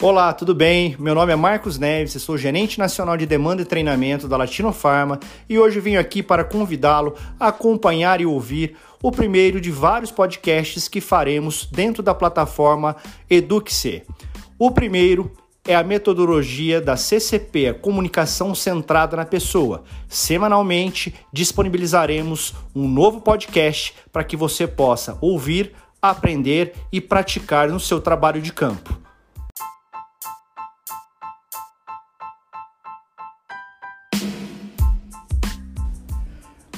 Olá, tudo bem? Meu nome é Marcos Neves, sou gerente nacional de demanda e treinamento da Latino Pharma e hoje venho aqui para convidá-lo a acompanhar e ouvir o primeiro de vários podcasts que faremos dentro da plataforma Eduque-se. O primeiro é a metodologia da CCP, a comunicação centrada na pessoa. Semanalmente disponibilizaremos um novo podcast para que você possa ouvir, aprender e praticar no seu trabalho de campo.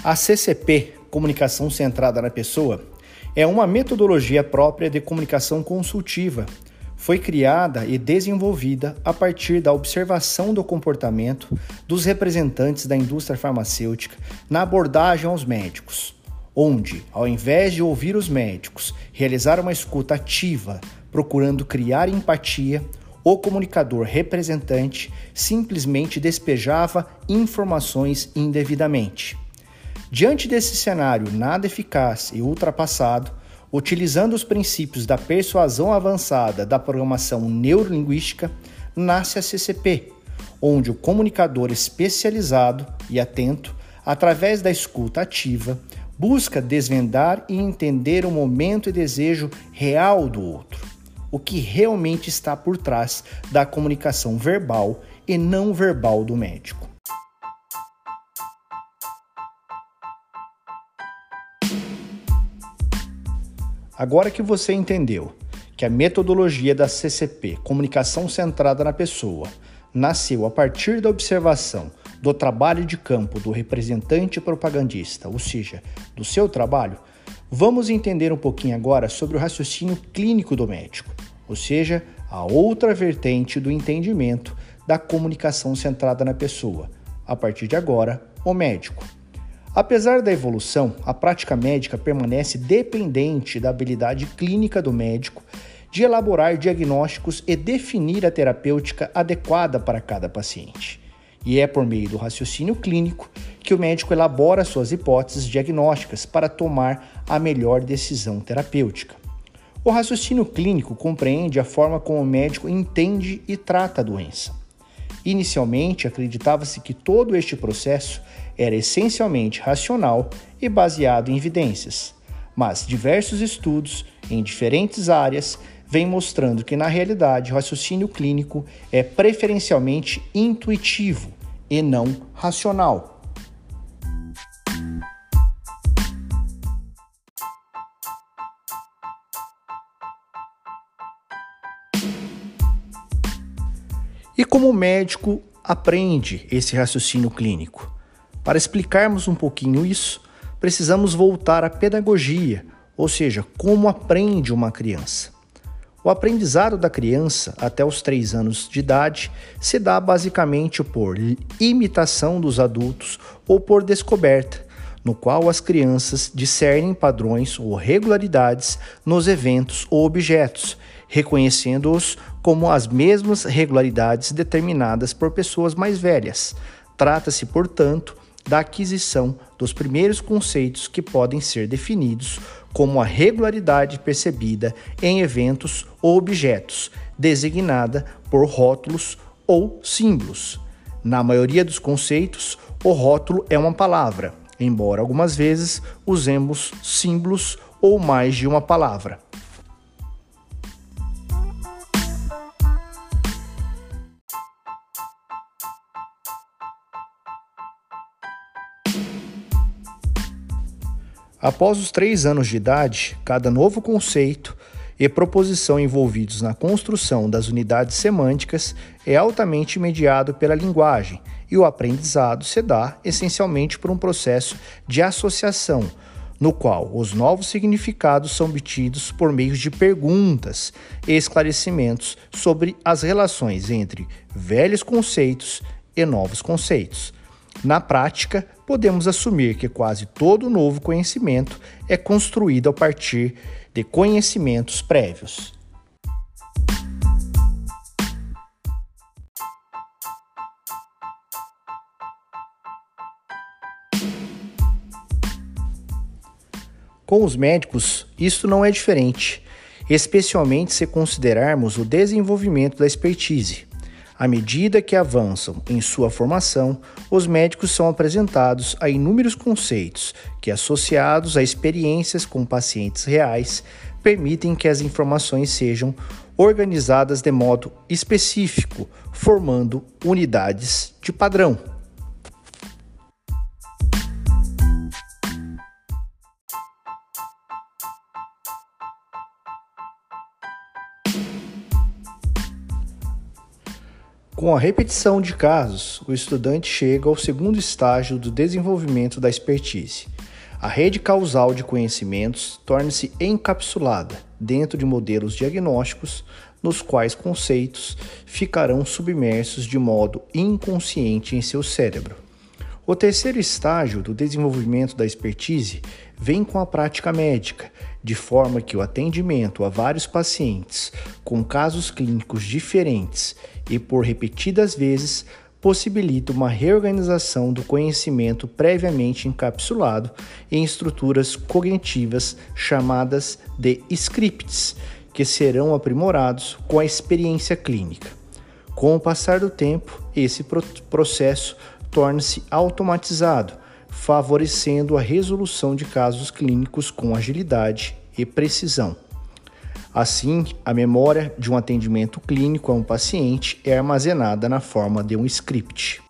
A CCP, Comunicação Centrada na Pessoa, é uma metodologia própria de comunicação consultiva. Foi criada e desenvolvida a partir da observação do comportamento dos representantes da indústria farmacêutica na abordagem aos médicos, onde, ao invés de ouvir os médicos, realizar uma escuta ativa, procurando criar empatia, o comunicador representante simplesmente despejava informações indevidamente. Diante desse cenário nada eficaz e ultrapassado, utilizando os princípios da persuasão avançada da programação neurolinguística, nasce a CCP, onde o comunicador especializado e atento, através da escuta ativa, busca desvendar e entender o momento e desejo real do outro, o que realmente está por trás da comunicação verbal e não verbal do médico. Agora que você entendeu que a metodologia da CCP, comunicação centrada na pessoa, nasceu a partir da observação do trabalho de campo do representante propagandista, ou seja, do seu trabalho, vamos entender um pouquinho agora sobre o raciocínio clínico do médico, ou seja, a outra vertente do entendimento da comunicação centrada na pessoa. A partir de agora, o médico. Apesar da evolução, a prática médica permanece dependente da habilidade clínica do médico de elaborar diagnósticos e definir a terapêutica adequada para cada paciente. E é por meio do raciocínio clínico que o médico elabora suas hipóteses diagnósticas para tomar a melhor decisão terapêutica. O raciocínio clínico compreende a forma como o médico entende e trata a doença. Inicialmente, acreditava-se que todo este processo era essencialmente racional e baseado em evidências, mas diversos estudos em diferentes áreas vêm mostrando que, na realidade, o raciocínio clínico é preferencialmente intuitivo e não racional. E como o médico aprende esse raciocínio clínico? Para explicarmos um pouquinho isso, precisamos voltar à pedagogia, ou seja, como aprende uma criança. O aprendizado da criança até os 3 anos de idade se dá basicamente por imitação dos adultos ou por descoberta, no qual as crianças discernem padrões ou regularidades nos eventos ou objetos, reconhecendo-os como as mesmas regularidades determinadas por pessoas mais velhas. Trata-se, portanto, da aquisição dos primeiros conceitos que podem ser definidos como a regularidade percebida em eventos ou objetos, designada por rótulos ou símbolos. Na maioria dos conceitos, o rótulo é uma palavra, embora algumas vezes usemos símbolos ou mais de uma palavra. Após os três anos de idade, cada novo conceito e proposição envolvidos na construção das unidades semânticas é altamente mediado pela linguagem e o aprendizado se dá essencialmente por um processo de associação, no qual os novos significados são obtidos por meio de perguntas e esclarecimentos sobre as relações entre velhos conceitos e novos conceitos. Na prática, podemos assumir que quase todo novo conhecimento é construído a partir de conhecimentos prévios. Com os médicos, isto não é diferente. especialmente se considerarmos o desenvolvimento da expertise. À medida que avançam em sua formação, os médicos são apresentados a inúmeros conceitos que, associados a experiências com pacientes reais, permitem que as informações sejam organizadas de modo específico, formando unidades de padrão. Com a repetição de casos, o estudante chega ao segundo estágio do desenvolvimento da expertise. A rede causal de conhecimentos torna-se encapsulada dentro de modelos diagnósticos, nos quais conceitos ficarão submersos de modo inconsciente em seu cérebro. O terceiro estágio do desenvolvimento da expertise vem com a prática médica, de forma que o atendimento a vários pacientes com casos clínicos diferentes e por repetidas vezes possibilita uma reorganização do conhecimento previamente encapsulado em estruturas cognitivas chamadas de scripts, que serão aprimorados com a experiência clínica. Com o passar do tempo, esse processo torna-se automatizado, favorecendo a resolução de casos clínicos com agilidade e precisão. Assim, a memória de um atendimento clínico a um paciente é armazenada na forma de um script.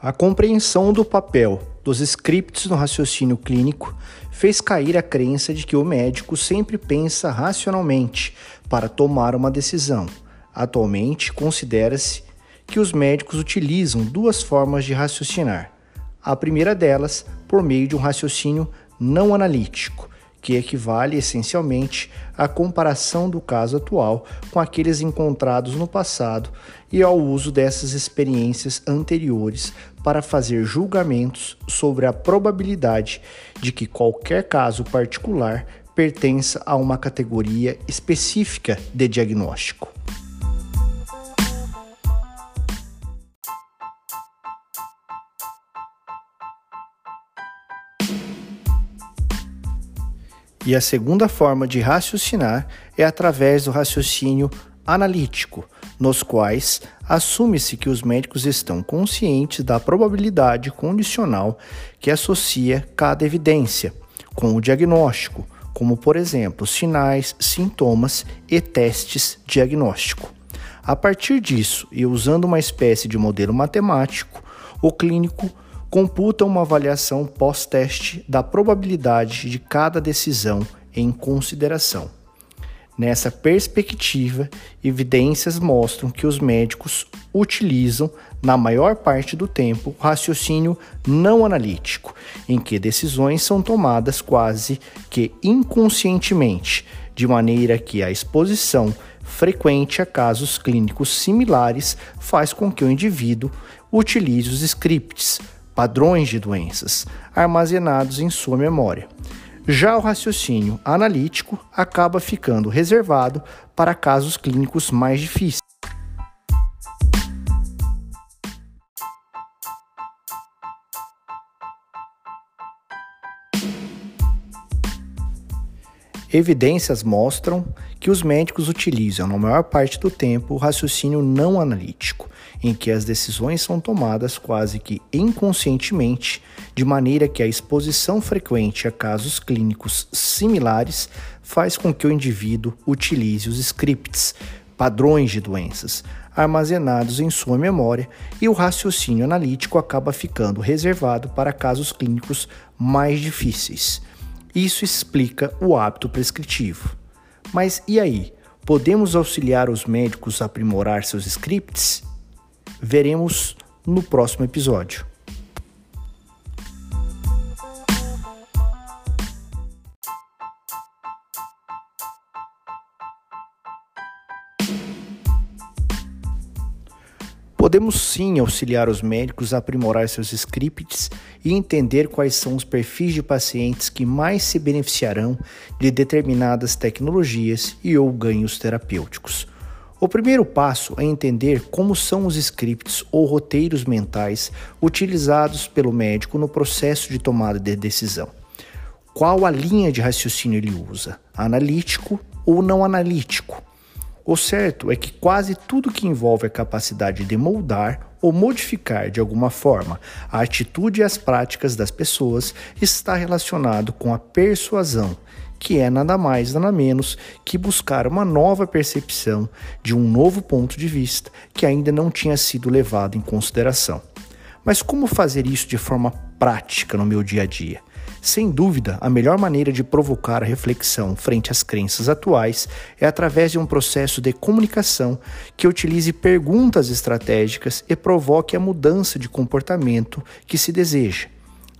A compreensão do papel dos scripts no raciocínio clínico fez cair a crença de que o médico sempre pensa racionalmente para tomar uma decisão. Atualmente, considera-se que os médicos utilizam duas formas de raciocinar. A primeira delas, por meio de um raciocínio não analítico, que equivale essencialmente à comparação do caso atual com aqueles encontrados no passado e ao uso dessas experiências anteriores para fazer julgamentos sobre a probabilidade de que qualquer caso particular pertença a uma categoria específica de diagnóstico. E a segunda forma de raciocinar é através do raciocínio analítico, nos quais assume-se que os médicos estão conscientes da probabilidade condicional que associa cada evidência com o diagnóstico, como por exemplo sinais, sintomas e testes diagnóstico. A partir disso, e usando uma espécie de modelo matemático, o clínico computa uma avaliação pós-teste da probabilidade de cada decisão em consideração. Nessa perspectiva, evidências mostram que os médicos utilizam, na maior parte do tempo, raciocínio não analítico, em que decisões são tomadas quase que inconscientemente, de maneira que a exposição frequente a casos clínicos similares faz com que o indivíduo utilize os scripts padrões de doenças armazenados em sua memória. Já o raciocínio analítico acaba ficando reservado para casos clínicos mais difíceis. Evidências mostram que os médicos utilizam, na maior parte do tempo, o raciocínio não analítico, em que as decisões são tomadas quase que inconscientemente, de maneira que a exposição frequente a casos clínicos similares faz com que o indivíduo utilize os scripts, padrões de doenças, armazenados em sua memória e o raciocínio analítico acaba ficando reservado para casos clínicos mais difíceis. Isso explica o hábito prescritivo. Mas e aí? Podemos auxiliar os médicos a aprimorar seus scripts? Veremos no próximo episódio. Podemos sim auxiliar os médicos a aprimorar seus scripts e entender quais são os perfis de pacientes que mais se beneficiarão de determinadas tecnologias e ou ganhos terapêuticos. O primeiro passo é entender como são os scripts ou roteiros mentais utilizados pelo médico no processo de tomada de decisão. Qual a linha de raciocínio ele usa? Analítico ou não analítico? O certo é que quase tudo que envolve a capacidade de moldar ou modificar de alguma forma a atitude e as práticas das pessoas está relacionado com a persuasão, que é nada mais nada menos que buscar uma nova percepção de um novo ponto de vista que ainda não tinha sido levado em consideração. Mas como fazer isso de forma prática no meu dia a dia? Sem dúvida, a melhor maneira de provocar a reflexão frente às crenças atuais é através de um processo de comunicação que utilize perguntas estratégicas e provoque a mudança de comportamento que se deseja.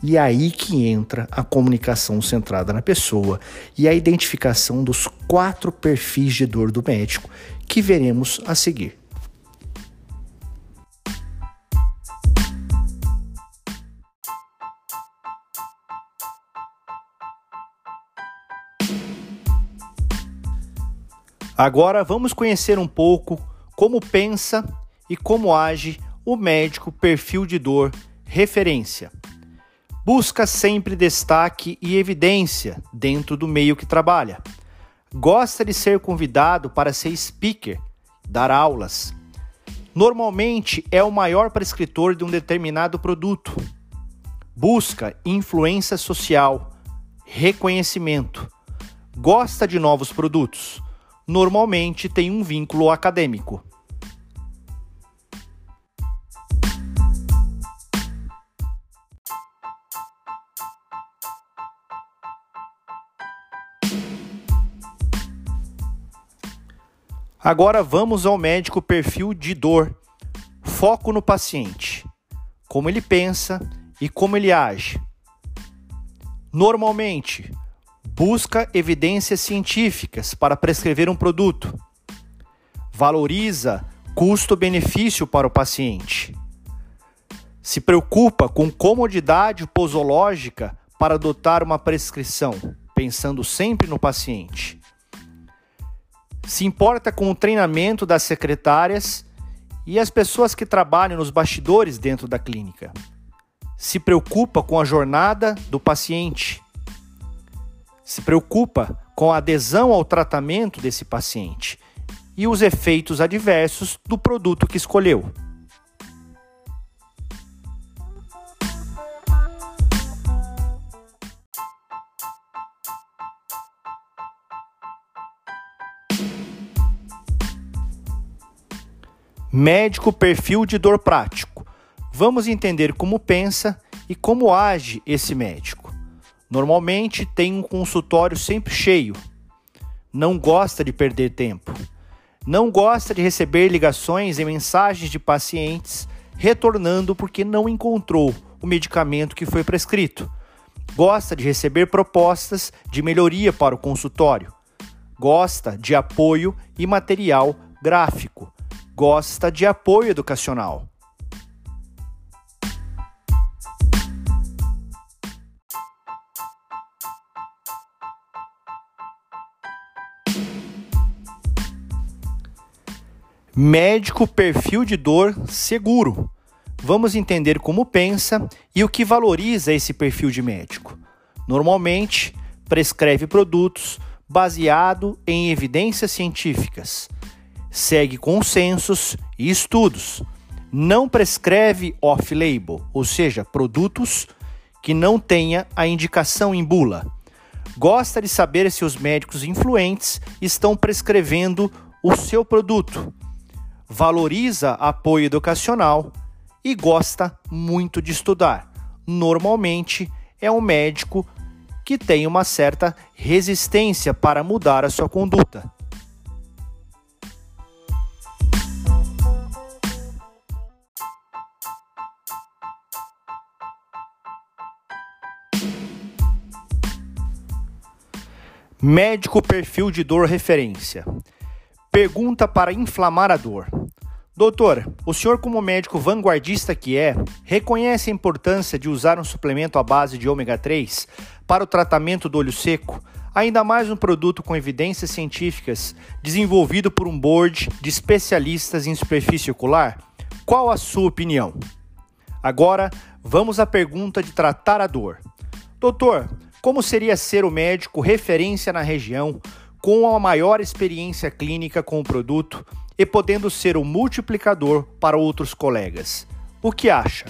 E é aí que entra a comunicação centrada na pessoa e a identificação dos quatro perfis de dor do médico que veremos a seguir. Agora vamos conhecer um pouco como pensa e como age o médico perfil de dor referência. Busca sempre destaque e evidência dentro do meio que trabalha. Gosta de ser convidado para ser speaker, dar aulas. Normalmente é o maior prescritor de um determinado produto. Busca influência social, reconhecimento. Gosta de novos produtos normalmente tem um vínculo acadêmico. Agora vamos ao médico perfil de dor. Foco no paciente. Como ele pensa e como ele age. Normalmente, busca evidências científicas para prescrever um produto, valoriza custo-benefício para o paciente, se preocupa com comodidade posológica para adotar uma prescrição, pensando sempre no paciente. Se importa com o treinamento das secretárias e as pessoas que trabalham nos bastidores dentro da clínica. Se preocupa com a jornada do paciente se preocupa com a adesão ao tratamento desse paciente e os efeitos adversos do produto que escolheu. Médico perfil de dor prático. Vamos entender como pensa e como age esse médico. Normalmente tem um consultório sempre cheio. Não gosta de perder tempo. Não gosta de receber ligações e mensagens de pacientes retornando porque não encontrou o medicamento que foi prescrito. Gosta de receber propostas de melhoria para o consultório. Gosta de apoio e material gráfico. Gosta de apoio educacional. Médico perfil de dor seguro. Vamos entender como pensa e o que valoriza esse perfil de médico. Normalmente, prescreve produtos baseado em evidências científicas. Segue consensos e estudos. Não prescreve off-label, ou seja, produtos que não tenha a indicação em bula. Gosta de saber se os médicos influentes estão prescrevendo o seu produto valoriza apoio educacional e gosta muito de estudar. Normalmente é um médico que tem uma certa resistência para mudar a sua conduta. Médico perfil de dor referência. Pergunta para inflamar a dor. Doutor, o senhor, como médico vanguardista que é, reconhece a importância de usar um suplemento à base de ômega 3 para o tratamento do olho seco, ainda mais um produto com evidências científicas desenvolvido por um board de especialistas em superfície ocular? Qual a sua opinião? Agora, vamos à pergunta de tratar a dor. Doutor, como seria ser o médico referência na região com a maior experiência clínica com o produto e podendo ser o multiplicador para outros colegas? O que acha?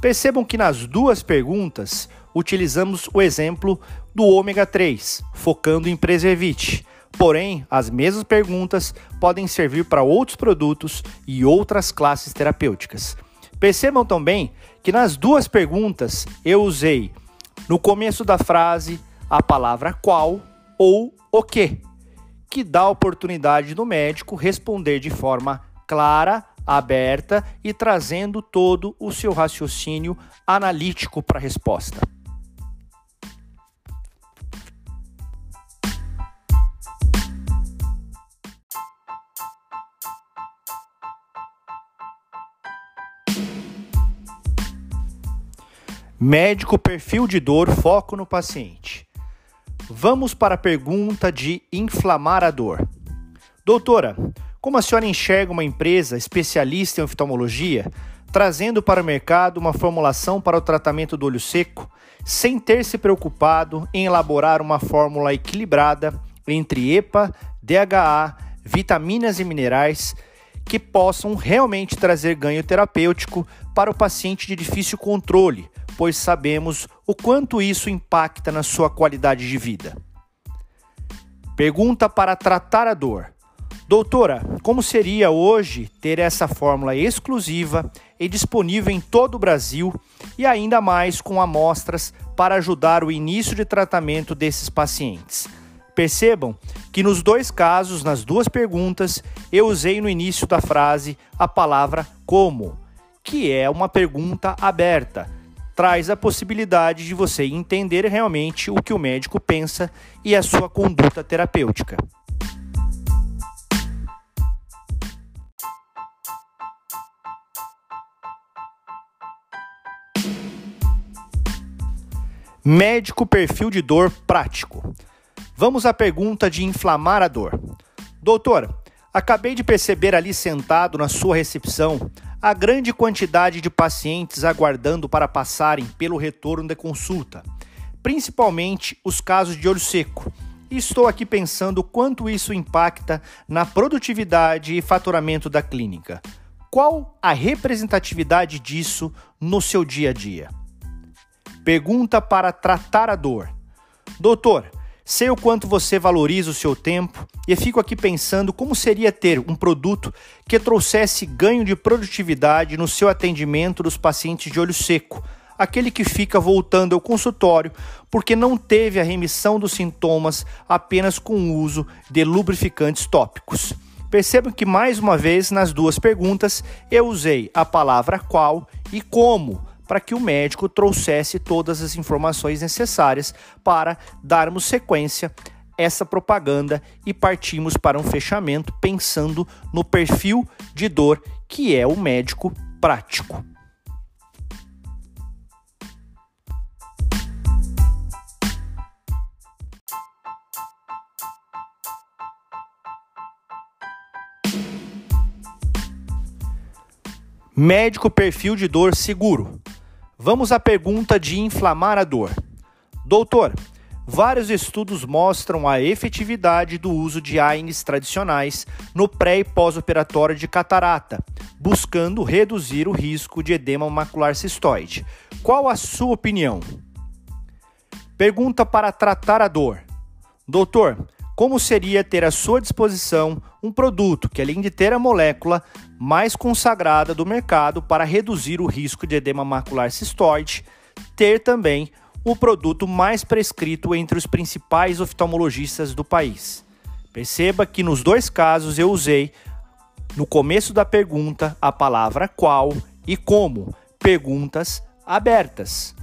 Percebam que nas duas perguntas utilizamos o exemplo do ômega 3, focando em Preservite. Porém, as mesmas perguntas podem servir para outros produtos e outras classes terapêuticas. Percebam também que nas duas perguntas eu usei no começo da frase a palavra qual ou o que, que dá a oportunidade do médico responder de forma clara, aberta e trazendo todo o seu raciocínio analítico para a resposta. Médico perfil de dor, foco no paciente. Vamos para a pergunta de inflamar a dor. Doutora, como a senhora enxerga uma empresa especialista em oftalmologia trazendo para o mercado uma formulação para o tratamento do olho seco, sem ter se preocupado em elaborar uma fórmula equilibrada entre EPA, DHA, vitaminas e minerais que possam realmente trazer ganho terapêutico para o paciente de difícil controle, pois sabemos o quanto isso impacta na sua qualidade de vida. Pergunta para tratar a dor. Doutora, como seria hoje ter essa fórmula exclusiva e disponível em todo o Brasil e ainda mais com amostras para ajudar o início de tratamento desses pacientes? Percebam que nos dois casos, nas duas perguntas, eu usei no início da frase a palavra como, que é uma pergunta aberta traz a possibilidade de você entender realmente o que o médico pensa e a sua conduta terapêutica. Médico perfil de dor prático. Vamos à pergunta de inflamar a dor. Doutor, acabei de perceber ali sentado na sua recepção a grande quantidade de pacientes aguardando para passarem pelo retorno de consulta, principalmente os casos de olho seco. estou aqui pensando quanto isso impacta na produtividade e faturamento da clínica. Qual a representatividade disso no seu dia a dia? Pergunta para tratar a dor. Doutor, Sei o quanto você valoriza o seu tempo e fico aqui pensando como seria ter um produto que trouxesse ganho de produtividade no seu atendimento dos pacientes de olho seco, aquele que fica voltando ao consultório porque não teve a remissão dos sintomas apenas com o uso de lubrificantes tópicos. Percebam que mais uma vez nas duas perguntas eu usei a palavra qual e como para que o médico trouxesse todas as informações necessárias para darmos sequência essa propaganda e partimos para um fechamento pensando no perfil de dor que é o médico prático. Médico perfil de dor seguro. Vamos à pergunta de inflamar a dor. Doutor, vários estudos mostram a efetividade do uso de AINES tradicionais no pré e pós-operatório de catarata, buscando reduzir o risco de edema macular cistoide. Qual a sua opinião? Pergunta para tratar a dor. Doutor, como seria ter à sua disposição um produto que, além de ter a molécula mais consagrada do mercado para reduzir o risco de edema macular cistoide, ter também o produto mais prescrito entre os principais oftalmologistas do país. Perceba que nos dois casos eu usei no começo da pergunta a palavra qual e como, perguntas abertas.